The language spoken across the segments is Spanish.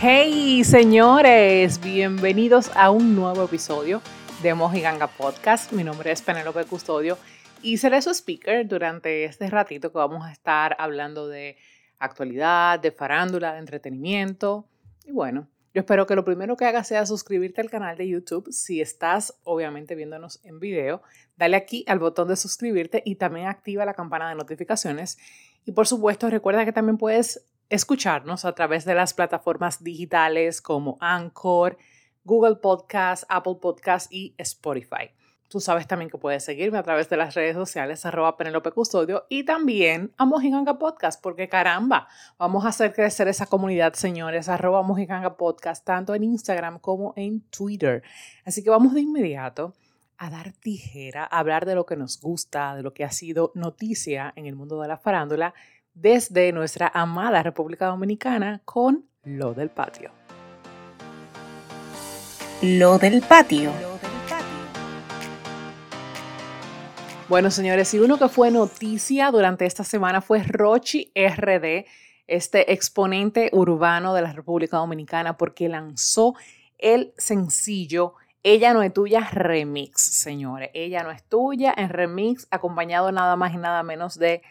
Hey señores, bienvenidos a un nuevo episodio de Mojiganga Podcast. Mi nombre es Penelope Custodio y seré su speaker durante este ratito que vamos a estar hablando de actualidad, de farándula, de entretenimiento. Y bueno, yo espero que lo primero que hagas sea suscribirte al canal de YouTube. Si estás obviamente viéndonos en video, dale aquí al botón de suscribirte y también activa la campana de notificaciones. Y por supuesto, recuerda que también puedes escucharnos a través de las plataformas digitales como Anchor, Google Podcast, Apple Podcast y Spotify. Tú sabes también que puedes seguirme a través de las redes sociales arroba Penelope Custodio y también a Mojiganga Podcast, porque caramba, vamos a hacer crecer esa comunidad, señores, arroba Mojiganga Podcast, tanto en Instagram como en Twitter. Así que vamos de inmediato a dar tijera, a hablar de lo que nos gusta, de lo que ha sido noticia en el mundo de la farándula desde nuestra amada República Dominicana con Lo del Patio. Lo del Patio. Bueno, señores, y uno que fue noticia durante esta semana fue Rochi RD, este exponente urbano de la República Dominicana, porque lanzó el sencillo Ella no es tuya remix, señores. Ella no es tuya en remix, acompañado nada más y nada menos de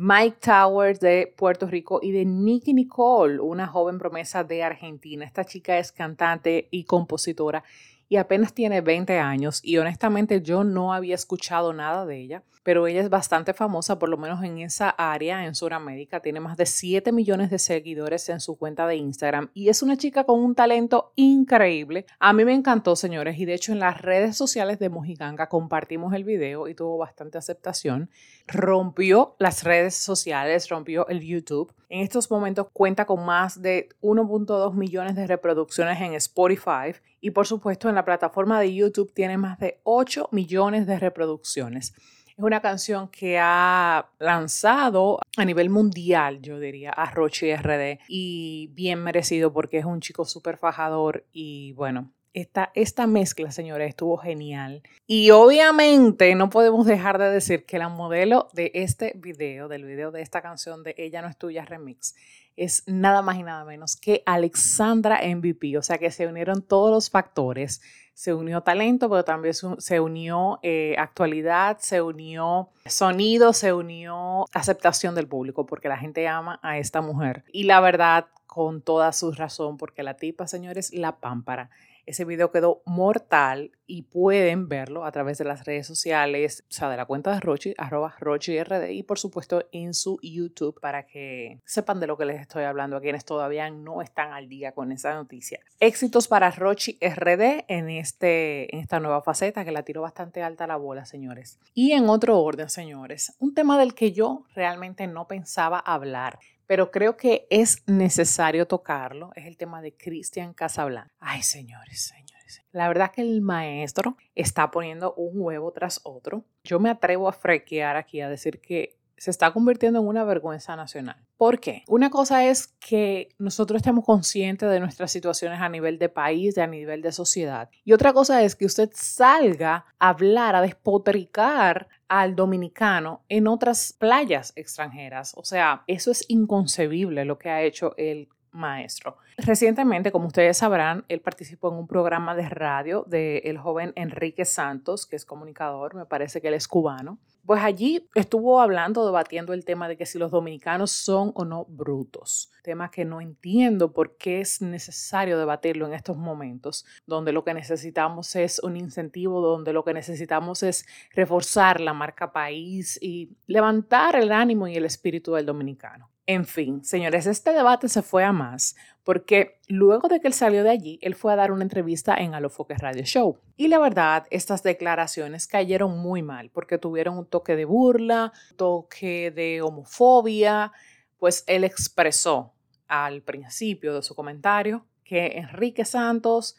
Mike Towers de Puerto Rico y de Nicky Nicole, una joven promesa de Argentina. Esta chica es cantante y compositora y apenas tiene 20 años y honestamente yo no había escuchado nada de ella, pero ella es bastante famosa, por lo menos en esa área, en Sudamérica, tiene más de 7 millones de seguidores en su cuenta de Instagram y es una chica con un talento increíble. A mí me encantó, señores, y de hecho en las redes sociales de Mojiganga compartimos el video y tuvo bastante aceptación. Rompió las redes sociales, rompió el YouTube. En estos momentos cuenta con más de 1.2 millones de reproducciones en Spotify y por supuesto en la plataforma de YouTube tiene más de 8 millones de reproducciones. Es una canción que ha lanzado a nivel mundial, yo diría, a Roche RD y bien merecido porque es un chico súper fajador y bueno, esta, esta, mezcla, señores, estuvo genial. Y obviamente no podemos dejar de decir que la modelo de este video, del video de esta canción de Ella no es tuya remix, es nada más y nada menos que Alexandra MVP. O sea que se unieron todos los factores. Se unió talento, pero también se unió eh, actualidad, se unió sonido, se unió aceptación del público, porque la gente ama a esta mujer. Y la verdad, con toda su razón, porque la tipa, señores, la pámpara. Ese video quedó mortal y pueden verlo a través de las redes sociales, o sea, de la cuenta de Rochi, arroba RD y por supuesto en su YouTube para que sepan de lo que les estoy hablando a quienes todavía no están al día con esa noticia. Éxitos para Rochi RD en, este, en esta nueva faceta que la tiró bastante alta la bola, señores. Y en otro orden, señores, un tema del que yo realmente no pensaba hablar pero creo que es necesario tocarlo, es el tema de Cristian Casablanca. Ay, señores, señores. La verdad que el maestro está poniendo un huevo tras otro. Yo me atrevo a frequear aquí a decir que se está convirtiendo en una vergüenza nacional. ¿Por qué? Una cosa es que nosotros estemos conscientes de nuestras situaciones a nivel de país, a nivel de sociedad. Y otra cosa es que usted salga a hablar, a despotricar al dominicano en otras playas extranjeras. O sea, eso es inconcebible lo que ha hecho el maestro. Recientemente, como ustedes sabrán, él participó en un programa de radio del joven Enrique Santos, que es comunicador, me parece que él es cubano. Pues allí estuvo hablando, debatiendo el tema de que si los dominicanos son o no brutos, tema que no entiendo por qué es necesario debatirlo en estos momentos, donde lo que necesitamos es un incentivo, donde lo que necesitamos es reforzar la marca país y levantar el ánimo y el espíritu del dominicano. En fin, señores, este debate se fue a más porque luego de que él salió de allí, él fue a dar una entrevista en Alofoque Radio Show. Y la verdad, estas declaraciones cayeron muy mal porque tuvieron un toque de burla, toque de homofobia, pues él expresó al principio de su comentario que Enrique Santos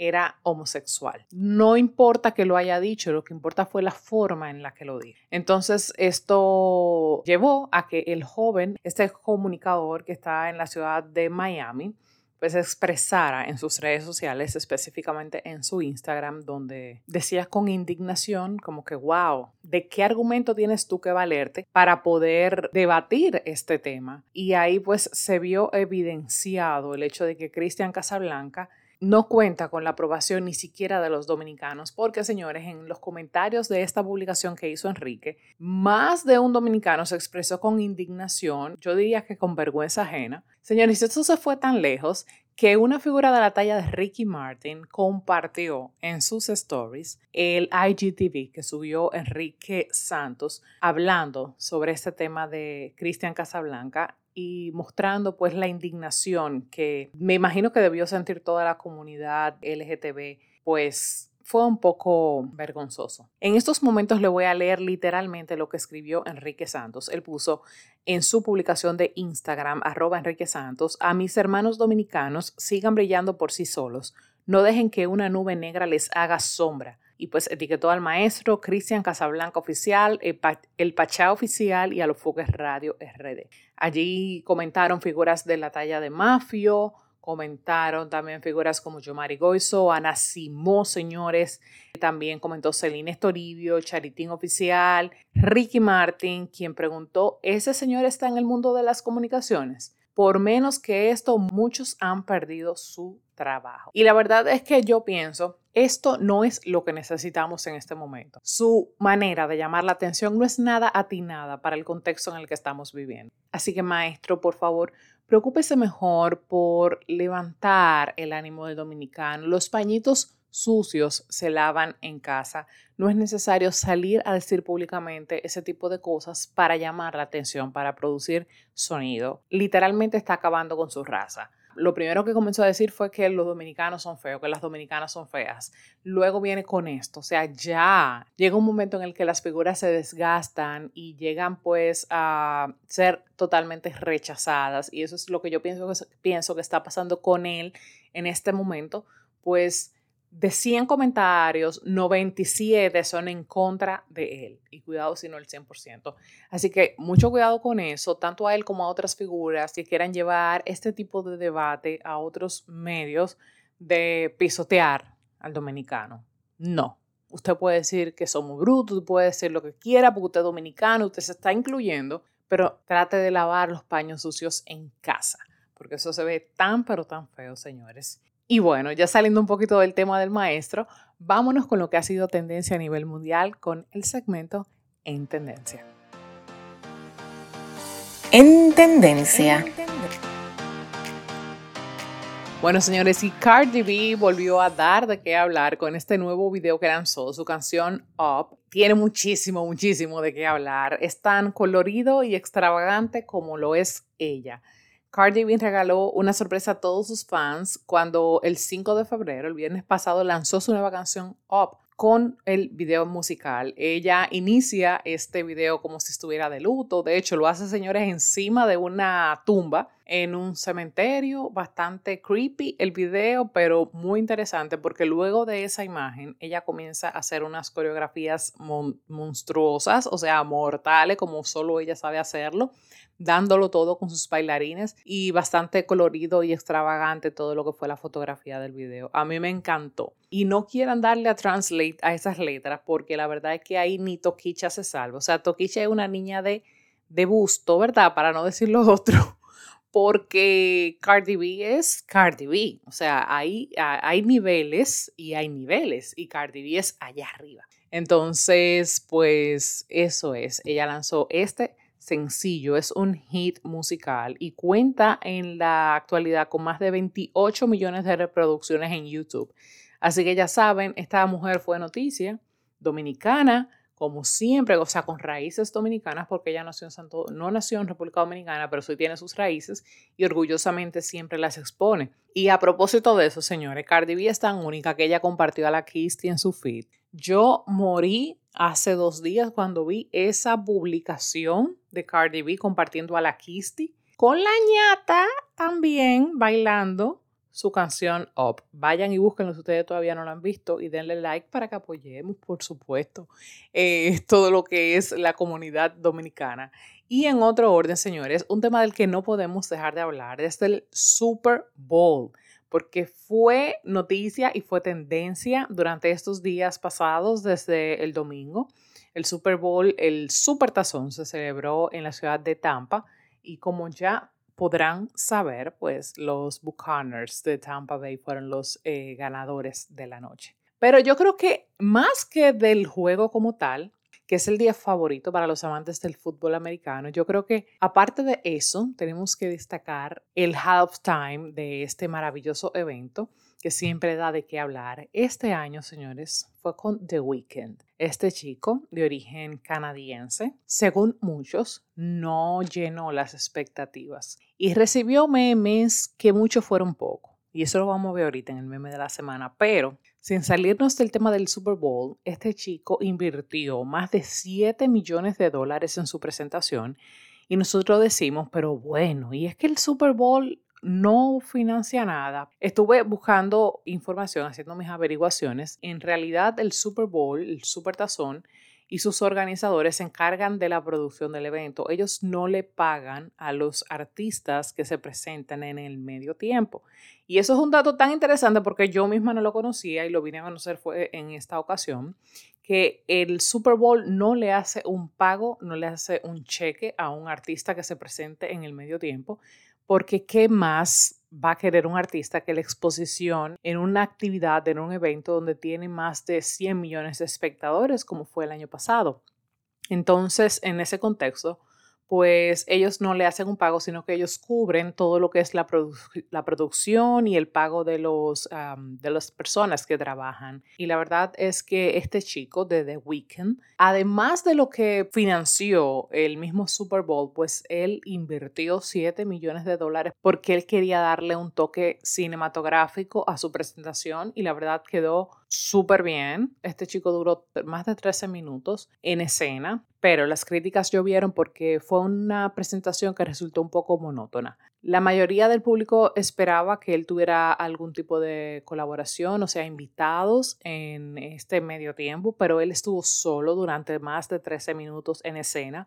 era homosexual. No importa que lo haya dicho, lo que importa fue la forma en la que lo dijo. Entonces, esto llevó a que el joven, este comunicador que está en la ciudad de Miami, pues expresara en sus redes sociales, específicamente en su Instagram, donde decía con indignación como que, wow, ¿de qué argumento tienes tú que valerte para poder debatir este tema? Y ahí pues se vio evidenciado el hecho de que Cristian Casablanca no cuenta con la aprobación ni siquiera de los dominicanos, porque señores, en los comentarios de esta publicación que hizo Enrique, más de un dominicano se expresó con indignación, yo diría que con vergüenza ajena. Señores, esto se fue tan lejos que una figura de la talla de Ricky Martin compartió en sus stories el IGTV que subió Enrique Santos hablando sobre este tema de Cristian Casablanca y mostrando pues la indignación que me imagino que debió sentir toda la comunidad LGTB, pues fue un poco vergonzoso. En estos momentos le voy a leer literalmente lo que escribió Enrique Santos. Él puso en su publicación de Instagram, arroba Enrique Santos, a mis hermanos dominicanos sigan brillando por sí solos. No dejen que una nube negra les haga sombra y pues etiquetó al maestro Cristian Casablanca Oficial, el, Pachá Oficial y a los Foques Radio RD. Allí comentaron figuras de la talla de Mafio, comentaron también figuras como Yomari Goizo, Ana Simó, señores, también comentó Celine Estoribio, Charitín Oficial, Ricky Martin, quien preguntó, ¿ese señor está en el mundo de las comunicaciones? Por menos que esto, muchos han perdido su trabajo. Y la verdad es que yo pienso, esto no es lo que necesitamos en este momento. Su manera de llamar la atención no es nada atinada para el contexto en el que estamos viviendo. Así que maestro, por favor, preocúpese mejor por levantar el ánimo del dominicano. Los pañitos sucios se lavan en casa. No es necesario salir a decir públicamente ese tipo de cosas para llamar la atención, para producir sonido. Literalmente está acabando con su raza. Lo primero que comenzó a decir fue que los dominicanos son feos, que las dominicanas son feas. Luego viene con esto, o sea, ya llega un momento en el que las figuras se desgastan y llegan pues a ser totalmente rechazadas y eso es lo que yo pienso pienso que está pasando con él en este momento, pues de 100 comentarios, 97 son en contra de él. Y cuidado si no el 100%. Así que mucho cuidado con eso, tanto a él como a otras figuras que quieran llevar este tipo de debate a otros medios de pisotear al dominicano. No. Usted puede decir que somos brutos, puede decir lo que quiera porque usted es dominicano, usted se está incluyendo, pero trate de lavar los paños sucios en casa, porque eso se ve tan pero tan feo, señores. Y bueno, ya saliendo un poquito del tema del maestro, vámonos con lo que ha sido tendencia a nivel mundial con el segmento En Tendencia. En Tendencia. Bueno, señores, y Cardi B volvió a dar de qué hablar con este nuevo video que lanzó, su canción Up. Tiene muchísimo, muchísimo de qué hablar. Es tan colorido y extravagante como lo es ella. Cardi B regaló una sorpresa a todos sus fans cuando el 5 de febrero, el viernes pasado, lanzó su nueva canción Up con el video musical. Ella inicia este video como si estuviera de luto. De hecho, lo hace, señores, encima de una tumba en un cementerio. Bastante creepy el video, pero muy interesante porque luego de esa imagen, ella comienza a hacer unas coreografías monstruosas, o sea, mortales, como solo ella sabe hacerlo dándolo todo con sus bailarines y bastante colorido y extravagante todo lo que fue la fotografía del video. A mí me encantó. Y no quieran darle a translate a esas letras porque la verdad es que ahí ni Toquicha se salva. O sea, Toquicha es una niña de, de busto, ¿verdad? Para no decir lo otro. Porque Cardi B es Cardi B. O sea, hay, hay niveles y hay niveles. Y Cardi B es allá arriba. Entonces, pues eso es. Ella lanzó este sencillo, es un hit musical y cuenta en la actualidad con más de 28 millones de reproducciones en YouTube. Así que ya saben, esta mujer fue noticia dominicana, como siempre, o sea, con raíces dominicanas, porque ella nació en Santo, no nació en República Dominicana, pero sí tiene sus raíces y orgullosamente siempre las expone. Y a propósito de eso, señores, Cardi B es tan única que ella compartió a la Kisty en su feed. Yo morí hace dos días cuando vi esa publicación de Cardi B compartiendo a la Kisty con la ñata también bailando su canción Up. Vayan y búsquenlo si ustedes todavía no lo han visto y denle like para que apoyemos, por supuesto, eh, todo lo que es la comunidad dominicana. Y en otro orden, señores, un tema del que no podemos dejar de hablar es el Super Bowl, porque fue noticia y fue tendencia durante estos días pasados desde el domingo. El Super Bowl, el Super Tazón se celebró en la ciudad de Tampa y como ya podrán saber, pues los Buccaneers de Tampa Bay fueron los eh, ganadores de la noche. Pero yo creo que más que del juego como tal, que es el día favorito para los amantes del fútbol americano. Yo creo que aparte de eso, tenemos que destacar el halftime de este maravilloso evento que siempre da de qué hablar. Este año, señores, fue con The Weeknd. Este chico de origen canadiense, según muchos, no llenó las expectativas y recibió memes que muchos fueron poco. Y eso lo vamos a ver ahorita en el meme de la semana. Pero sin salirnos del tema del Super Bowl, este chico invirtió más de 7 millones de dólares en su presentación y nosotros decimos, pero bueno, y es que el Super Bowl no financia nada. Estuve buscando información, haciendo mis averiguaciones. En realidad el Super Bowl, el Super Tazón, y sus organizadores se encargan de la producción del evento. Ellos no le pagan a los artistas que se presentan en el medio tiempo. Y eso es un dato tan interesante porque yo misma no lo conocía y lo vine a conocer fue en esta ocasión, que el Super Bowl no le hace un pago, no le hace un cheque a un artista que se presente en el medio tiempo, porque ¿qué más va a querer un artista que la exposición en una actividad, en un evento donde tiene más de 100 millones de espectadores, como fue el año pasado? Entonces, en ese contexto, pues ellos no le hacen un pago, sino que ellos cubren todo lo que es la, la producción y el pago de, los, de las personas que trabajan. Y la verdad es que este chico de The Weeknd, además de lo que financió el mismo Super Bowl, pues él invirtió 7 millones de dólares porque él quería darle un toque cinematográfico a su presentación y la verdad quedó súper bien. Este chico duró más de 13 minutos en escena, pero las críticas llovieron porque fue una presentación que resultó un poco monótona. La mayoría del público esperaba que él tuviera algún tipo de colaboración, o sea, invitados en este medio tiempo, pero él estuvo solo durante más de 13 minutos en escena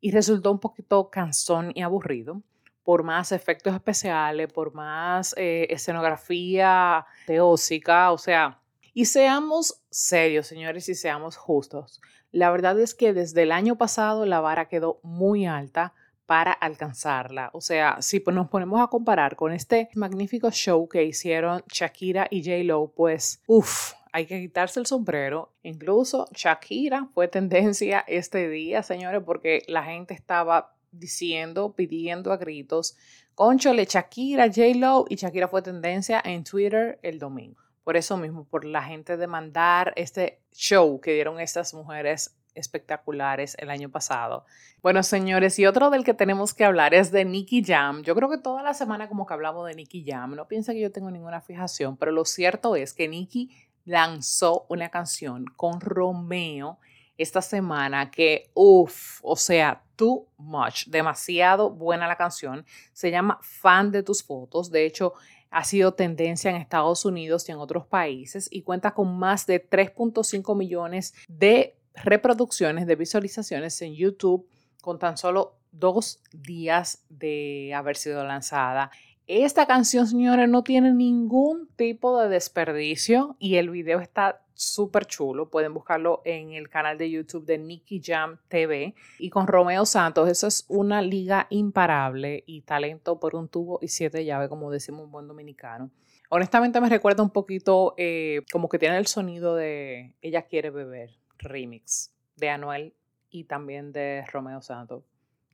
y resultó un poquito cansón y aburrido por más efectos especiales, por más eh, escenografía teósica, o sea, y seamos serios, señores, y seamos justos. La verdad es que desde el año pasado la vara quedó muy alta para alcanzarla. O sea, si nos ponemos a comparar con este magnífico show que hicieron Shakira y J. Lo, pues, uff, hay que quitarse el sombrero. Incluso Shakira fue tendencia este día, señores, porque la gente estaba diciendo, pidiendo a gritos, conchole, Shakira, J. Lo, y Shakira fue tendencia en Twitter el domingo por eso mismo, por la gente demandar este show que dieron estas mujeres espectaculares el año pasado. Bueno, señores, y otro del que tenemos que hablar es de Nicky Jam. Yo creo que toda la semana como que hablamos de Nicky Jam. No piensa que yo tengo ninguna fijación, pero lo cierto es que Nicky lanzó una canción con Romeo esta semana que, uff, o sea, too much, demasiado buena la canción. Se llama Fan de tus fotos. De hecho, ha sido tendencia en Estados Unidos y en otros países y cuenta con más de 3.5 millones de reproducciones, de visualizaciones en YouTube con tan solo dos días de haber sido lanzada. Esta canción, señores, no tiene ningún tipo de desperdicio y el video está súper chulo. Pueden buscarlo en el canal de YouTube de Nicky Jam TV. Y con Romeo Santos, eso es una liga imparable y talento por un tubo y siete llaves, como decimos un buen dominicano. Honestamente me recuerda un poquito eh, como que tiene el sonido de Ella quiere beber, remix de Anuel y también de Romeo Santos.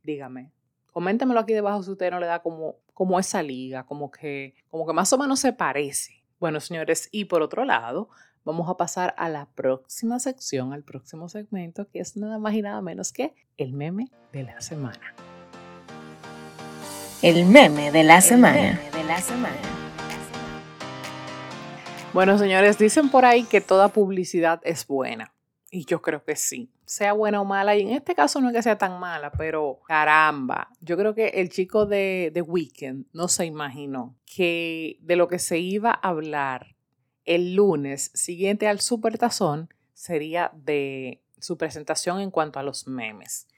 Dígame, Coméntemelo aquí debajo si usted no le da como, como esa liga, como que, como que más o menos se parece. Bueno, señores, y por otro lado, vamos a pasar a la próxima sección, al próximo segmento, que es nada más y nada menos que el meme de la semana. El meme de la semana. de la semana. Bueno, señores, dicen por ahí que toda publicidad es buena. Y yo creo que sí, sea buena o mala. Y en este caso no es que sea tan mala, pero caramba, yo creo que el chico de The Weeknd no se imaginó que de lo que se iba a hablar el lunes siguiente al Super Tazón sería de su presentación en cuanto a los memes.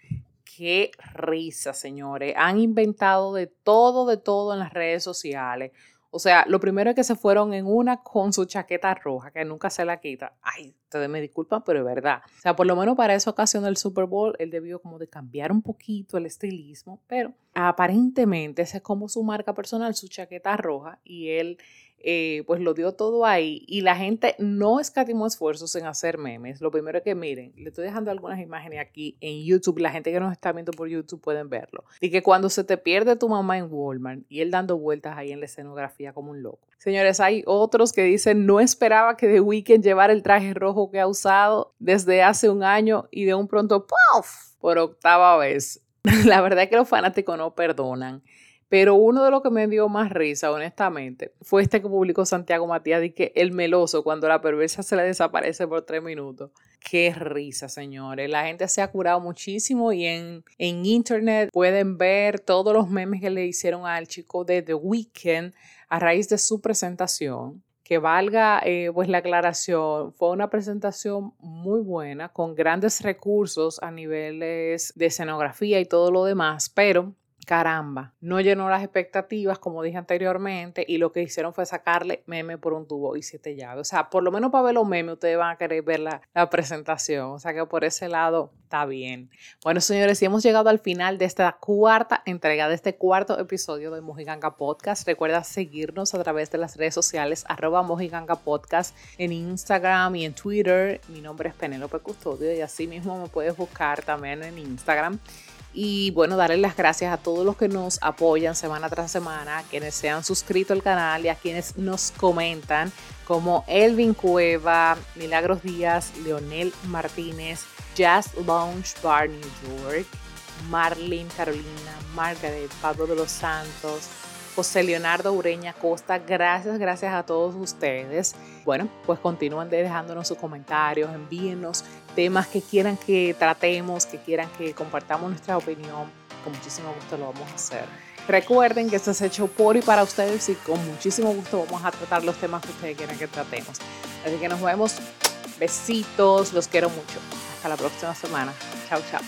Qué risa, señores. Han inventado de todo, de todo en las redes sociales. O sea, lo primero es que se fueron en una con su chaqueta roja, que nunca se la quita. Ay, ustedes me disculpan, pero es verdad. O sea, por lo menos para esa ocasión del Super Bowl, él debió como de cambiar un poquito el estilismo, pero aparentemente esa es como su marca personal, su chaqueta roja, y él eh, pues lo dio todo ahí y la gente no escatimó esfuerzos en hacer memes. Lo primero que miren, le estoy dejando algunas imágenes aquí en YouTube, la gente que nos está viendo por YouTube pueden verlo. Y que cuando se te pierde tu mamá en Walmart y él dando vueltas ahí en la escenografía como un loco. Señores, hay otros que dicen, no esperaba que The Weeknd llevara el traje rojo que ha usado desde hace un año y de un pronto, ¡puff! por octava vez. La verdad es que los fanáticos no perdonan. Pero uno de los que me dio más risa, honestamente, fue este que publicó Santiago Matías, que el meloso, cuando la perversa se le desaparece por tres minutos. Qué risa, señores. La gente se ha curado muchísimo y en, en internet pueden ver todos los memes que le hicieron al chico de The Weeknd a raíz de su presentación que valga eh, pues la aclaración, fue una presentación muy buena, con grandes recursos a niveles de escenografía y todo lo demás, pero caramba, no llenó las expectativas, como dije anteriormente, y lo que hicieron fue sacarle meme por un tubo y siete llaves. O sea, por lo menos para ver los memes, ustedes van a querer ver la, presentación. O sea que por ese lado está bien. Bueno, señores, y hemos llegado al final de esta cuarta entrega, de este cuarto episodio de Mojiganga Podcast. Recuerda seguirnos a través de las redes sociales, arroba Mojiganga Podcast en Instagram y en Twitter. Mi nombre es Penélope Custodio y así mismo me puedes buscar también en Instagram. Y bueno, darle las gracias a todos los que nos apoyan semana tras semana, a quienes se han suscrito al canal y a quienes nos comentan, como Elvin Cueva, Milagros Díaz, Leonel Martínez, Jazz Lounge Bar New York, Marlene Carolina, Margaret, Pablo de los Santos, José Leonardo Ureña Costa. Gracias, gracias a todos ustedes. Bueno, pues continúen dejándonos sus comentarios, envíenos temas que quieran que tratemos, que quieran que compartamos nuestra opinión. Con muchísimo gusto lo vamos a hacer. Recuerden que esto es hecho por y para ustedes y con muchísimo gusto vamos a tratar los temas que ustedes quieran que tratemos. Así que nos vemos. Besitos, los quiero mucho. Hasta la próxima semana. Chao, chao.